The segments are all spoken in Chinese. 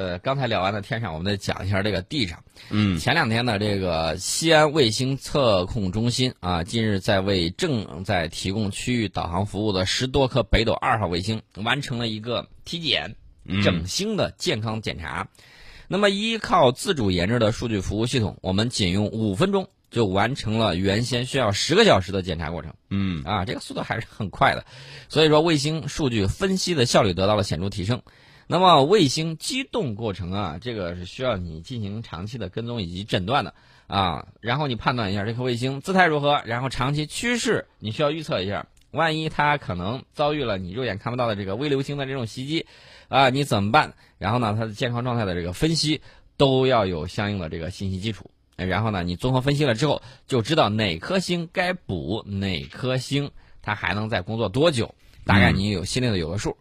呃，刚才聊完了天上，我们再讲一下这个地上。嗯，前两天呢，这个西安卫星测控中心啊，近日在为正在提供区域导航服务的十多颗北斗二号卫星完成了一个体检、整星的健康检查。那么，依靠自主研制的数据服务系统，我们仅用五分钟就完成了原先需要十个小时的检查过程。嗯，啊，这个速度还是很快的，所以说卫星数据分析的效率得到了显著提升。那么卫星机动过程啊，这个是需要你进行长期的跟踪以及诊断的啊。然后你判断一下这颗卫星姿态如何，然后长期趋势你需要预测一下，万一它可能遭遇了你肉眼看不到的这个微流星的这种袭击啊，你怎么办？然后呢，它的健康状态的这个分析都要有相应的这个信息基础。然后呢，你综合分析了之后，就知道哪颗星该补，哪颗星它还能再工作多久，大概你有心里的有个数。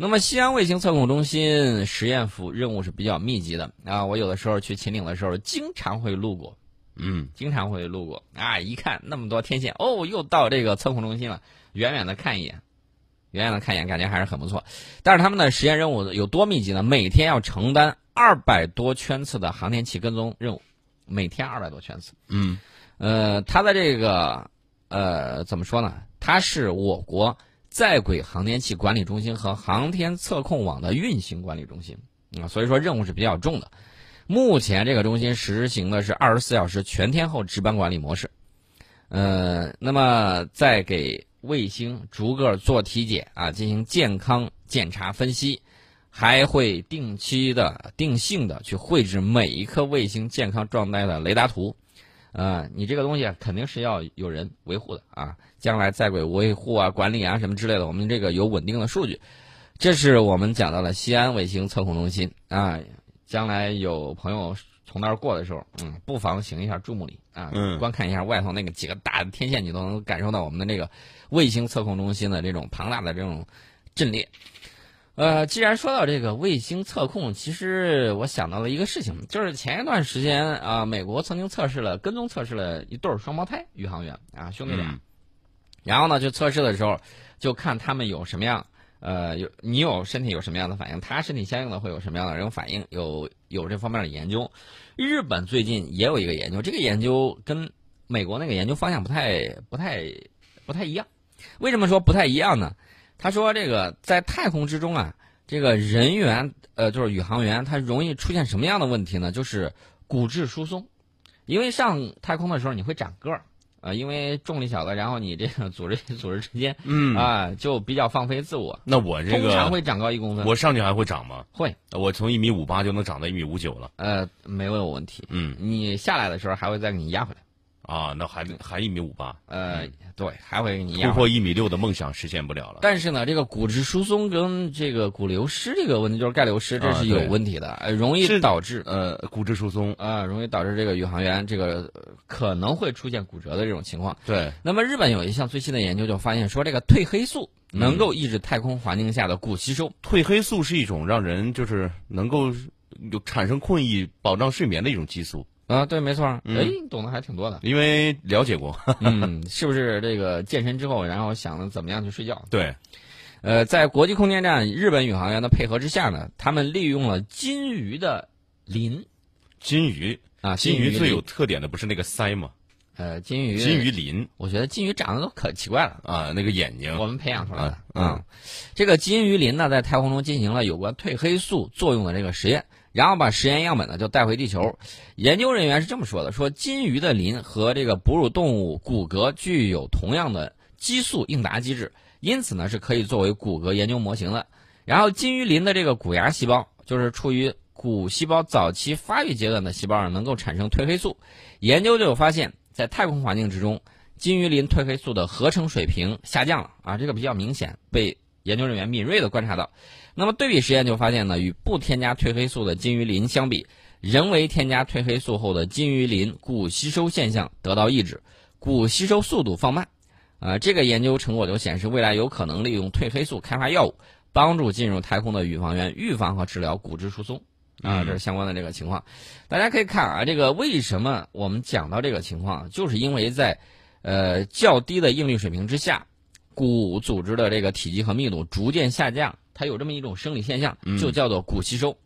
那么，西安卫星测控中心实验服任务是比较密集的啊。我有的时候去秦岭的时候，经常会路过，嗯，经常会路过啊。一看那么多天线，哦，又到这个测控中心了。远远的看一眼，远远的看一眼，感觉还是很不错。但是他们的实验任务有多密集呢？每天要承担二百多圈次的航天器跟踪任务，每天二百多圈次。嗯，呃，它的这个呃怎么说呢？它是我国。在轨航天器管理中心和航天测控网的运行管理中心啊，所以说任务是比较重的。目前这个中心实行的是二十四小时全天候值班管理模式。呃，那么在给卫星逐个做体检啊，进行健康检查分析，还会定期的、定性的去绘制每一颗卫星健康状态的雷达图。呃，你这个东西肯定是要有人维护的啊。将来在轨维护啊、管理啊什么之类的，我们这个有稳定的数据。这是我们讲到了西安卫星测控中心啊。将来有朋友从那儿过的时候，嗯，不妨行一下注目礼啊，嗯，观看一下外头那个几个大的天线，你都能感受到我们的这个卫星测控中心的这种庞大的这种阵列。呃，既然说到这个卫星测控，其实我想到了一个事情，就是前一段时间啊，美国曾经测试了跟踪测试了一对双胞胎宇航员啊，兄弟俩。然后呢，就测试的时候，就看他们有什么样，呃，有你有身体有什么样的反应，他身体相应的会有什么样的这种反应，有有这方面的研究。日本最近也有一个研究，这个研究跟美国那个研究方向不太、不太、不太一样。为什么说不太一样呢？他说这个在太空之中啊，这个人员呃，就是宇航员，他容易出现什么样的问题呢？就是骨质疏松，因为上太空的时候你会长个儿。啊，因为重力小了，然后你这个组织 组织之间，嗯啊，就比较放飞自我。那我这个通常会长高一公分。我上去还会长吗？会，我从一米五八就能长到一米五九了。呃，没有问题。嗯，你下来的时候还会再给你压回来。啊，那还还一米五八。呃，对，还会给你压。突破一米六的梦想实现不了了。但是呢，这个骨质疏松跟这个骨流失这个问题，就是钙流失，这是有问题的，呃，容易导致呃骨质疏松啊，容易导致这个宇航员这个可能会出现骨折的这种情况。对。那么日本有一项最新的研究就发现说，这个褪黑素能够抑制太空环境下的骨吸收。褪黑素是一种让人就是能够有产生困意、保障睡眠的一种激素。啊，对，没错，哎，懂得还挺多的，因为了解过，嗯，是不是这个健身之后，然后想着怎么样去睡觉？对，呃，在国际空间站日本宇航员的配合之下呢，他们利用了金鱼的鳞，金鱼啊，金鱼最有特点的不是那个鳃吗？呃，金鱼，金鱼鳞，我觉得金鱼长得都可奇怪了啊，那个眼睛，我们培养出来的，嗯，这个金鱼鳞呢，在太空中进行了有关褪黑素作用的这个实验。然后把实验样本呢就带回地球，研究人员是这么说的：说金鱼的鳞和这个哺乳动物骨骼具有同样的激素应答机制，因此呢是可以作为骨骼研究模型的。然后金鱼鳞的这个骨芽细胞，就是处于骨细胞早期发育阶段的细胞上，能够产生褪黑素。研究就有发现，在太空环境之中，金鱼鳞褪黑素的合成水平下降了啊，这个比较明显，被研究人员敏锐地观察到。那么对比实验就发现呢，与不添加褪黑素的金鱼鳞相比，人为添加褪黑素后的金鱼鳞骨吸收现象得到抑制，骨吸收速度放慢。啊，这个研究成果就显示，未来有可能利用褪黑素开发药物，帮助进入太空的宇航员预防和治疗骨质疏松。啊，这是相关的这个情况。大家可以看啊，这个为什么我们讲到这个情况，就是因为在呃较低的应力水平之下，骨组织的这个体积和密度逐渐下降。它有这么一种生理现象，就叫做骨吸收。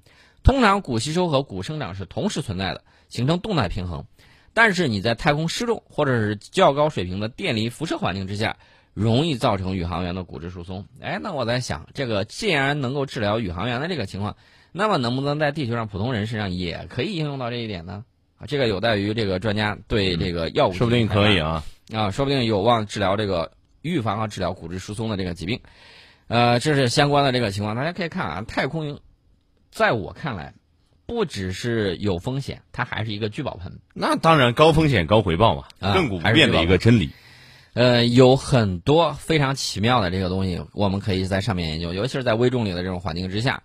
通常骨吸收和骨生长是同时存在的，形成动态平衡。但是你在太空失重或者是较高水平的电离辐射环境之下，容易造成宇航员的骨质疏松。哎，那我在想，这个既然能够治疗宇航员的这个情况，那么能不能在地球上普通人身上也可以应用到这一点呢？啊，这个有待于这个专家对这个药物说不定可以啊啊，说不定有望治疗这个预防和治疗骨质疏松的这个疾病。呃，这是相关的这个情况，大家可以看啊，太空，在我看来，不只是有风险，它还是一个聚宝盆。那当然，高风险高回报嘛，亘古不变的一个真理。呃，有很多非常奇妙的这个东西，我们可以在上面研究，尤其是在微重力的这种环境之下。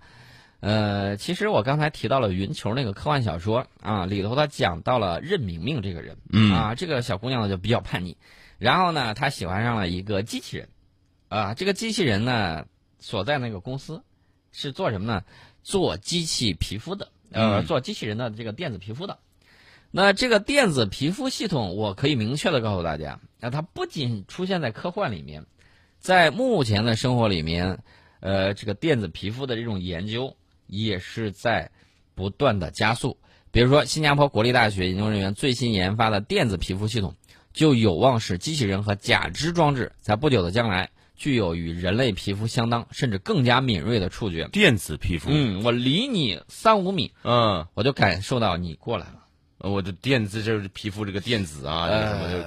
呃，其实我刚才提到了《云球》那个科幻小说啊，里头他讲到了任明明这个人，啊，这个小姑娘呢就比较叛逆，然后呢，她喜欢上了一个机器人，啊，这个机器人呢所在那个公司是做什么呢？做机器皮肤的，呃，做机器人的这个电子皮肤的。那这个电子皮肤系统，我可以明确的告诉大家，那它不仅出现在科幻里面，在目前的生活里面，呃，这个电子皮肤的这种研究。也是在不断的加速。比如说，新加坡国立大学研究人员最新研发的电子皮肤系统，就有望使机器人和假肢装置在不久的将来具有与人类皮肤相当，甚至更加敏锐的触觉。电子皮肤，嗯，我离你三五米，嗯，我就感受到你过来了。我的电子就是皮肤这个电子啊，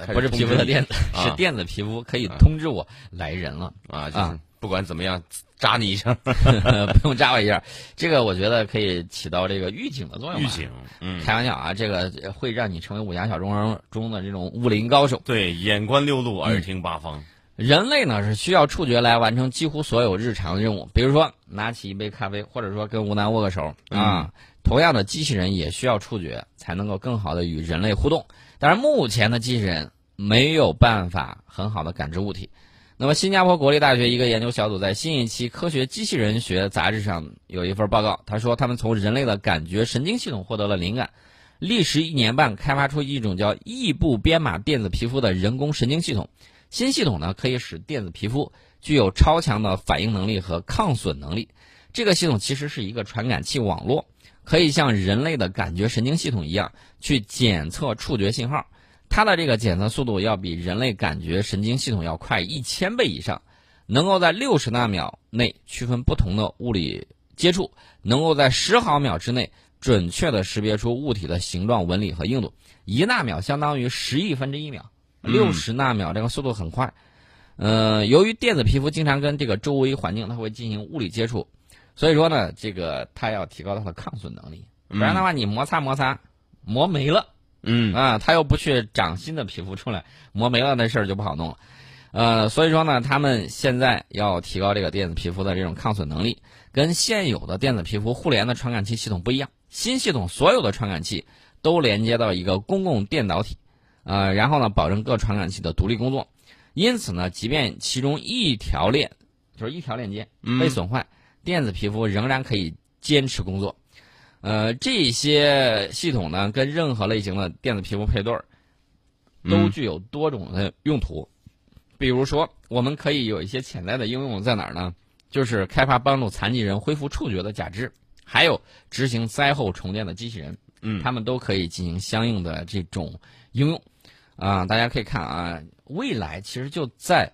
不是皮肤的电子，是电子皮肤可以通知我来人了啊，就是不管怎么样。扎你一下，不用扎我一下，这个我觉得可以起到这个预警的作用。预警，嗯，开玩笑啊，这个会让你成为武侠小说中的这种武林高手。对，眼观六路，耳听八方。人类呢是需要触觉来完成几乎所有日常的任务，比如说拿起一杯咖啡，或者说跟吴楠握个手啊。同样的，机器人也需要触觉才能够更好的与人类互动。但是目前的机器人没有办法很好的感知物体。那么，新加坡国立大学一个研究小组在新一期《科学机器人学》杂志上有一份报告，他说他们从人类的感觉神经系统获得了灵感，历时一年半开发出一种叫异步编码电子皮肤的人工神经系统。新系统呢，可以使电子皮肤具有超强的反应能力和抗损能力。这个系统其实是一个传感器网络，可以像人类的感觉神经系统一样去检测触觉信号。它的这个检测速度要比人类感觉神经系统要快一千倍以上，能够在六十纳秒内区分不同的物理接触，能够在十毫秒之内准确的识别出物体的形状、纹理和硬度。一纳秒相当于十亿分之一秒，六十纳秒这个速度很快。呃，由于电子皮肤经常跟这个周围环境它会进行物理接触，所以说呢，这个它要提高它的抗损能力，不然的话你摩擦摩擦磨没了。嗯。啊，它又不去长新的皮肤出来，磨没了那事儿就不好弄了，呃，所以说呢，他们现在要提高这个电子皮肤的这种抗损能力，跟现有的电子皮肤互联的传感器系统不一样，新系统所有的传感器都连接到一个公共电导体，呃，然后呢，保证各传感器的独立工作，因此呢，即便其中一条链就是一条链接被损坏，电子皮肤仍然可以坚持工作。呃，这些系统呢，跟任何类型的电子皮肤配对儿，都具有多种的用途。比如说，我们可以有一些潜在的应用在哪儿呢？就是开发帮助残疾人恢复触觉的假肢，还有执行灾后重建的机器人。嗯，他们都可以进行相应的这种应用。啊，大家可以看啊，未来其实就在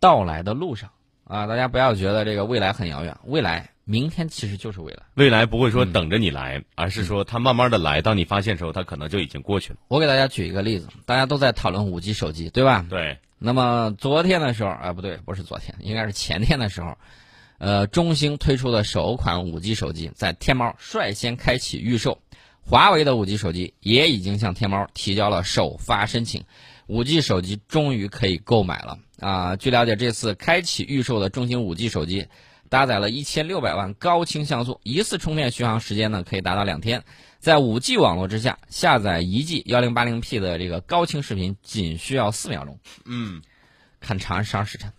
到来的路上啊！大家不要觉得这个未来很遥远，未来。明天其实就是未来，未来不会说等着你来，而是说它慢慢的来。当你发现时候，它可能就已经过去了。我给大家举一个例子，大家都在讨论五 G 手机，对吧？对。那么昨天的时候，啊，不对，不是昨天，应该是前天的时候，呃，中兴推出的首款五 G 手机在天猫率先开启预售，华为的五 G 手机也已经向天猫提交了首发申请，五 G 手机终于可以购买了啊！据了解，这次开启预售的中兴五 G 手机。搭载了一千六百万高清像素，一次充电续航时间呢可以达到两天，在五 G 网络之下下载一 G 幺零八零 P 的这个高清视频仅需要四秒钟。嗯，看长安十二时辰，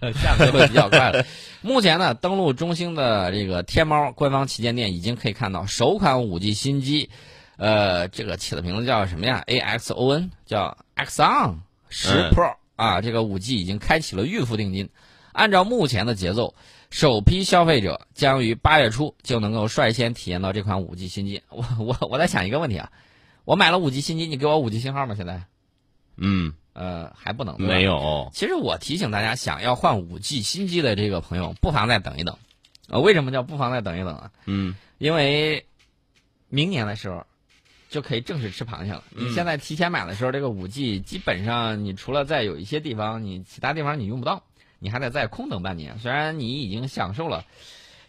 下载会比较快了。目前呢，登录中兴的这个天猫官方旗舰店，已经可以看到首款五 G 新机，呃，这个起的名字叫什么呀？AXON，叫 Axon 十 Pro 啊，这个五 G 已经开启了预付定金，按照目前的节奏。首批消费者将于八月初就能够率先体验到这款五 G 新机。我我我在想一个问题啊，我买了五 G 新机，你给我五 G 信号吗？现在？嗯，呃，还不能。没有。其实我提醒大家，想要换五 G 新机的这个朋友，不妨再等一等。呃，为什么叫不妨再等一等啊？嗯，因为明年的时候就可以正式吃螃蟹了。你现在提前买的时候，这个五 G 基本上你除了在有一些地方，你其他地方你用不到。你还得再空等半年，虽然你已经享受了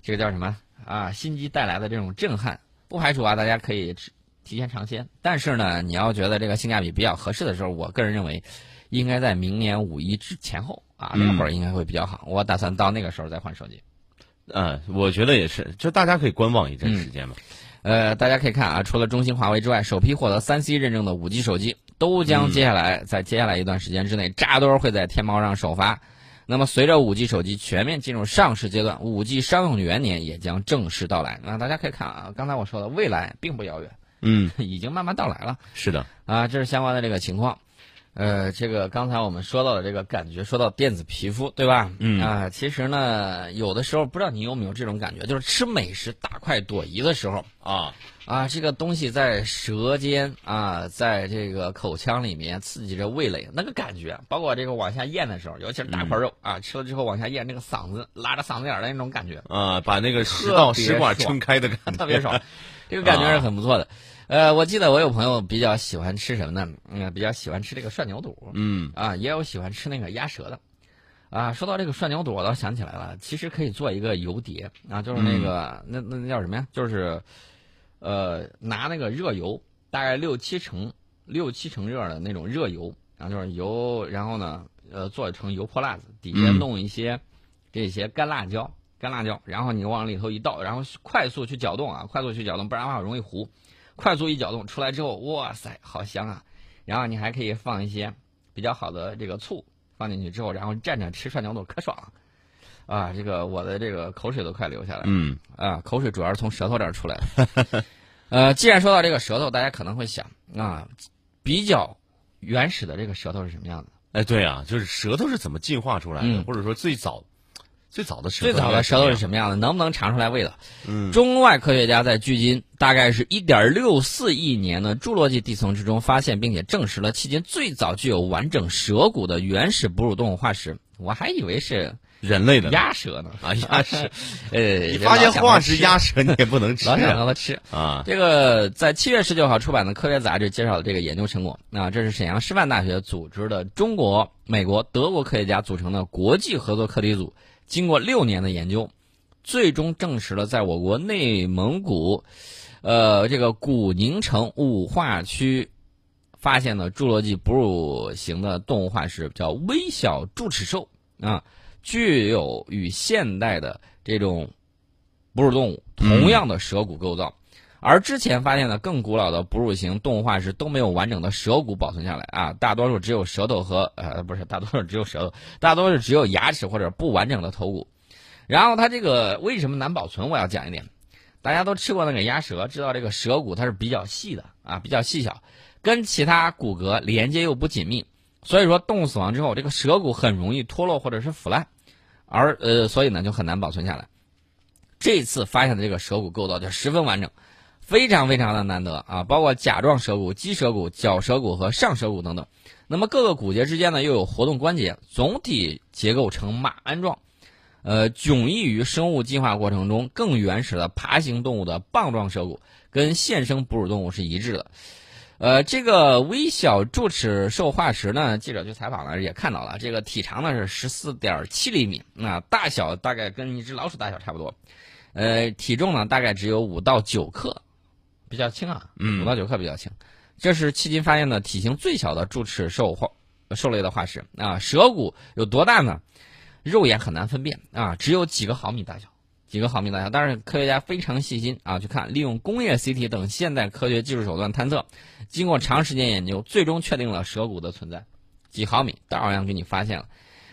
这个叫什么啊新机带来的这种震撼，不排除啊大家可以提前尝鲜。但是呢，你要觉得这个性价比比较合适的时候，我个人认为应该在明年五一之前后啊那会儿应该会比较好。我打算到那个时候再换手机。嗯，我觉得也是，就大家可以观望一阵时间嘛。呃，大家可以看啊，除了中兴、华为之外，首批获得三 C 认证的五 G 手机都将接下来在接下来一段时间之内扎堆会在天猫上首发。那么，随着五 G 手机全面进入上市阶段，五 G 商用元年也将正式到来。那大家可以看啊，刚才我说的未来并不遥远，嗯，已经慢慢到来了。是的，啊，这是相关的这个情况。呃，这个刚才我们说到的这个感觉，说到电子皮肤，对吧？嗯啊，其实呢，有的时候不知道你有没有这种感觉，就是吃美食大快朵颐的时候啊啊，这个东西在舌尖啊，在这个口腔里面刺激着味蕾，那个感觉，包括这个往下咽的时候，尤其是大块肉啊，吃了之后往下咽，那个嗓子拉着嗓子眼儿的那种感觉啊，把那个食道食管撑开的感觉，特别爽，这个感觉是很不错的。呃，我记得我有朋友比较喜欢吃什么呢？嗯，比较喜欢吃这个涮牛肚。嗯，啊，也有喜欢吃那个鸭舌的。啊，说到这个涮牛肚，我倒想起来了，其实可以做一个油碟啊，就是那个那那那叫什么呀？就是呃，拿那个热油，大概六七成六七成热的那种热油，然后就是油，然后呢，呃，做成油泼辣子，底下弄一些这些干辣椒，干辣椒，然后你往里头一倒，然后快速去搅动啊，快速去搅动，不然的话容易糊。快速一搅动出来之后，哇塞，好香啊！然后你还可以放一些比较好的这个醋放进去之后，然后蘸着吃涮牛肚，可爽了啊！这个我的这个口水都快流下来了。嗯啊，口水主要是从舌头这儿出来的。呃，既然说到这个舌头，大家可能会想啊，比较原始的这个舌头是什么样的？哎，对啊，就是舌头是怎么进化出来的，嗯或者说最早最早的舌最早的舌头是什么样的？能不能尝出来味道？嗯中外科学家在距今大概是一点六四亿年的侏罗纪地层之中发现并且证实了迄今最早具有完整舌骨的原始哺乳动物化石。我还以为是人类的鸭舌呢，啊鸭舌，呃，你发现化石鸭舌你也不能吃 老想啊让它吃。啊这个在七月十九号出版的科学杂志介绍了这个研究成果。啊，这是沈阳师范大学组织的中国、美国、德国科学家组成的国际合作课题组，经过六年的研究，最终证实了在我国内蒙古，呃，这个古宁城五化区发现的侏罗纪哺乳型的动物化石，叫微小柱齿兽啊，具有与现代的这种哺乳动物同样的舌骨构造。而之前发现的更古老的哺乳型动物化石都没有完整的舌骨保存下来啊，大多数只有舌头和呃不是，大多数只有舌头，大多数只有牙齿或者不完整的头骨。然后它这个为什么难保存？我要讲一点，大家都吃过那个鸭舌，知道这个舌骨它是比较细的啊，比较细小，跟其他骨骼连接又不紧密，所以说动物死亡之后，这个舌骨很容易脱落或者是腐烂，而呃所以呢就很难保存下来。这次发现的这个舌骨构造就十分完整。非常非常的难得啊，包括甲状舌骨、鸡舌骨、角舌骨和上舌骨等等。那么各个骨节之间呢又有活动关节，总体结构呈马鞍状，呃，迥异于生物进化过程中更原始的爬行动物的棒状舌骨，跟现生哺乳动物是一致的。呃，这个微小柱齿兽化石呢，记者去采访了，也看到了，这个体长呢是十四点七厘米，啊，大小大概跟一只老鼠大小差不多，呃，体重呢大概只有五到九克。比较轻啊，嗯五到九克比较轻。这是迄今发现的体型最小的柱齿兽化兽类的化石啊。舌骨有多大呢？肉眼很难分辨啊，只有几个毫米大小，几个毫米大小。但是科学家非常细心啊，去看，利用工业 CT 等现代科学技术手段探测，经过长时间研究，最终确定了舌骨的存在，几毫米照样给你发现了。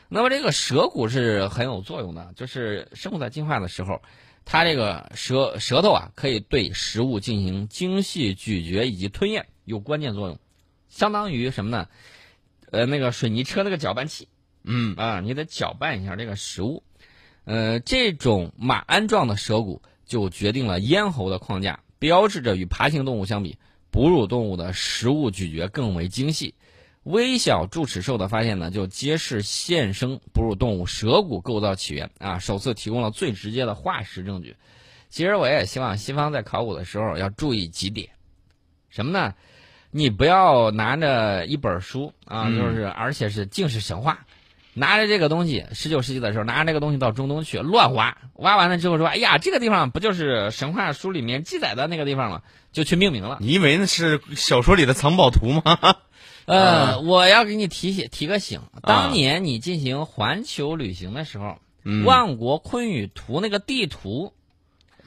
那么这个舌骨是很有作用的，就是生物在进化的时候。它这个舌舌头啊，可以对食物进行精细咀嚼以及吞咽，有关键作用，相当于什么呢？呃，那个水泥车那个搅拌器，嗯啊，你得搅拌一下这个食物。呃，这种马鞍状的舌骨就决定了咽喉的框架，标志着与爬行动物相比，哺乳动物的食物咀嚼更为精细。微小柱齿兽的发现呢，就揭示现生哺乳动物舌骨构造起源啊，首次提供了最直接的化石证据。其实我也希望西方在考古的时候要注意几点，什么呢？你不要拿着一本书啊，就是而且是尽是神话，拿着这个东西，十九世纪的时候拿着这个东西到中东去乱挖，挖完了之后说，哎呀，这个地方不就是神话书里面记载的那个地方吗？就去命名了。你以为那是小说里的藏宝图吗？呃，我要给你提醒提个醒，当年你进行环球旅行的时候，万国坤宇图那个地图，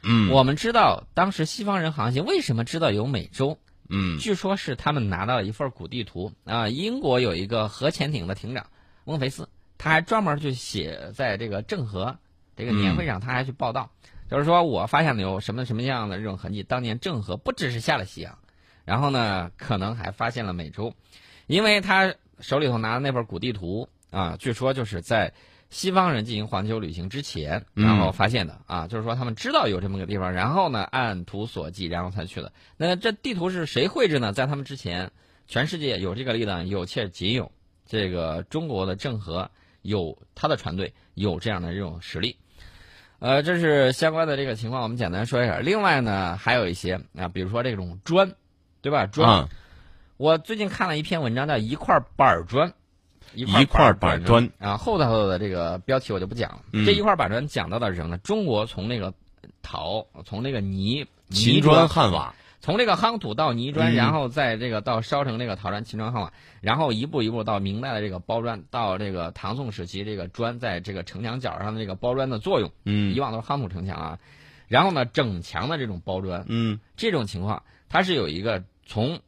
嗯，我们知道当时西方人航行为什么知道有美洲？嗯，据说是他们拿到了一份古地图。啊。英国有一个核潜艇的艇长翁菲斯，他还专门去写在这个郑和这个年会上，他还去报道，就是说我发现了有什么什么样的这种痕迹。当年郑和不只是下了西洋，然后呢，可能还发现了美洲，因为他手里头拿的那份古地图啊，据说就是在。西方人进行环球旅行之前，然后发现的啊，就是说他们知道有这么个地方，然后呢按图索骥，然后才去的。那这地图是谁绘制呢？在他们之前，全世界有这个力量，有且仅有这个中国的郑和有他的船队有这样的这种实力。呃，这是相关的这个情况，我们简单说一下。另外呢，还有一些啊，比如说这种砖，对吧？砖，我最近看了一篇文章，叫一块板砖。一块板砖啊，后头的这个标题我就不讲了。这一块板砖讲到的是什么呢？中国从那个陶，从那个泥泥砖汉瓦，从这个夯土到泥砖，然后在这个到烧成这个陶砖、秦砖、汉瓦，然后一步一步到明代的这个包砖，到这个唐宋时期这个砖在这个城墙角上的这个包砖的作用。嗯，以往都是夯土城墙啊，然后呢整墙的这种包砖。嗯，这种情况它是有一个从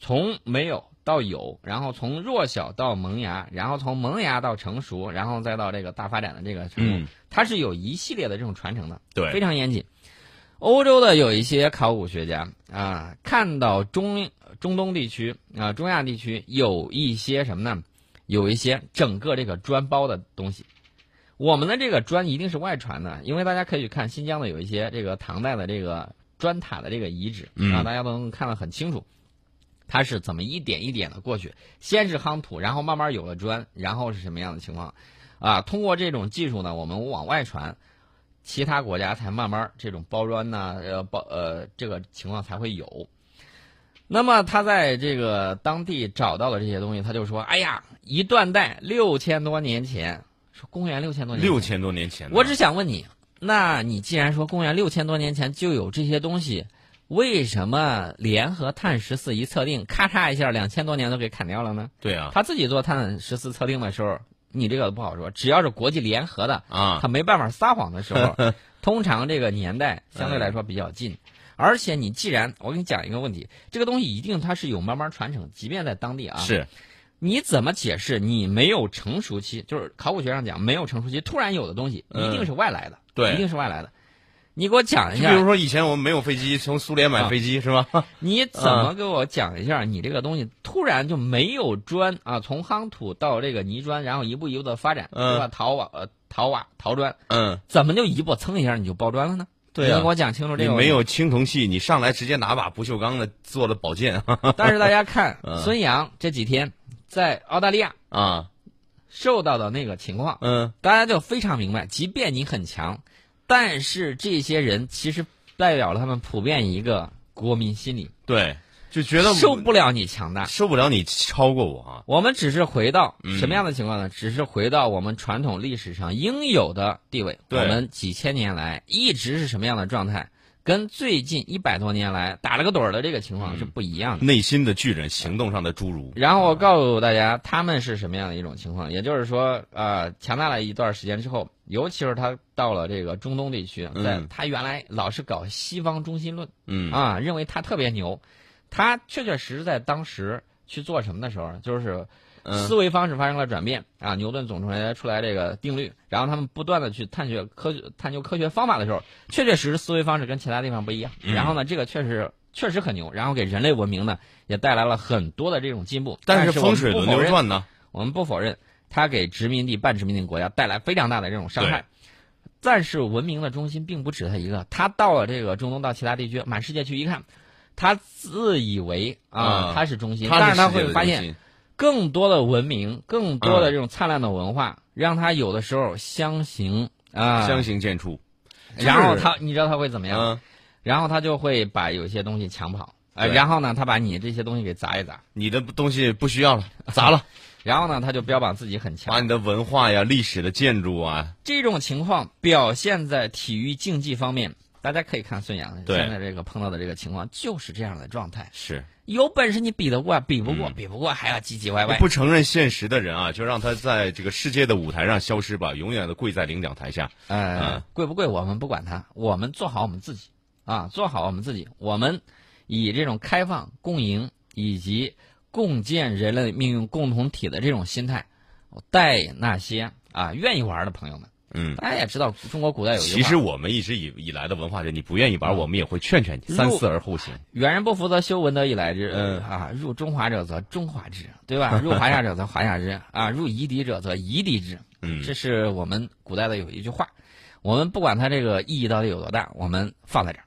从没有。到有，然后从弱小到萌芽，然后从萌芽到成熟，然后再到这个大发展的这个程度，它是有一系列的这种传承的，对，非常严谨。欧洲的有一些考古学家啊，看到中中东地区啊、中亚地区有一些什么呢？有一些整个这个砖包的东西。我们的这个砖一定是外传的，因为大家可以去看新疆的有一些这个唐代的这个砖塔的这个遗址啊，大家都能看得很清楚。它是怎么一点一点的过去？先是夯土，然后慢慢有了砖，然后是什么样的情况？啊，通过这种技术呢，我们往外传，其他国家才慢慢这种包砖呢，呃，包呃这个情况才会有。那么他在这个当地找到了这些东西，他就说：“哎呀，一断代六千多年前，说公元六千多年，六千多年前。我只想问你，那你既然说公元六千多年前就有这些东西？”为什么联合碳十四一测定，咔嚓一下两千多年都给砍掉了呢？对啊，他自己做碳十四测定的时候，你这个不好说。只要是国际联合的啊，他没办法撒谎的时候，通常这个年代相对来说比较近。而且你既然我给你讲一个问题，这个东西一定它是有慢慢传承，即便在当地啊，是，你怎么解释你没有成熟期？就是考古学上讲没有成熟期，突然有的东西一定是外来的，对，一定是外来的。你给我讲一下，比如说以前我们没有飞机，从苏联买飞机是吧？你怎么给我讲一下？你这个东西突然就没有砖啊？从夯土到这个泥砖，然后一步一步的发展，对吧？陶瓦、呃陶瓦、陶砖，嗯，怎么就一步蹭一下你就爆砖了呢？对你给我讲清楚这个。没有青铜器，你上来直接拿把不锈钢的做了宝剑。但是大家看 孙杨这几天在澳大利亚啊受到的那个情况，嗯，大家就非常明白，即便你很强。但是这些人其实代表了他们普遍一个国民心理，对，就觉得受不了你强大，受不了你超过我啊。我们只是回到什么样的情况呢？只是回到我们传统历史上应有的地位。我们几千年来一直是什么样的状态？跟最近一百多年来打了个盹儿的这个情况是不一样的。内心的巨人，行动上的侏儒。然后我告诉大家，他们是什么样的一种情况？也就是说，呃，强大了一段时间之后，尤其是他到了这个中东地区，在他原来老是搞西方中心论，嗯啊，认为他特别牛。他确确实实在当时去做什么的时候，就是。思维方式发生了转变啊！牛顿总出来出来这个定律，然后他们不断的去探学科学、探究科学方法的时候，确确实实思维方式跟其他地方不一样。然后呢，这个确实确实很牛，然后给人类文明呢也带来了很多的这种进步。但是风水轮流转呢，我们不否认它给殖民地半殖民地国家带来非常大的这种伤害。但是文明的中心并不止他一个，他到了这个中东到其他地区，满世界去一看，他自以为啊啊他是中心，但是他会发现更多的文明，更多嗯。的这种灿烂的文化，让他有的时候相形啊，相形见绌。然后他你知道他会怎么样？嗯，然后他就会把有些东西抢跑，呃，对。然后呢，他把你这些东西给砸一砸，你的东西不需要了，砸了，然后呢，他就标榜自己很强。把。你的文化呀、历史的建筑啊，这种情况表现在体育竞技方面，大家可以看孙杨现在这个碰到的这个情况就是这样的状态。是有本事你比得过，比不过，嗯比不过还要唧唧歪歪。不承认现实的人啊，就让他在这个世界的舞台上消失吧，永远的跪在领奖台下。呃嗯，贵不贵我们不管他，我们做好我们自己啊，做好我们自己。我们以这种开放、共赢以及共建人类命运共同体的这种心态，带那些啊愿意玩的朋友们。嗯，大家也知道，中国古代有其实我们一直以以来的文化人，你不愿意玩，我们也会劝劝你，三思而后行。远人不服则修，文德以来之。嗯啊，入中华者则中华之，对吧？入华夏者则华夏之，啊，入夷狄者则夷狄之。嗯这是我们古代的有一句话，我们不管它这个意义到底有多大，我们放在这儿。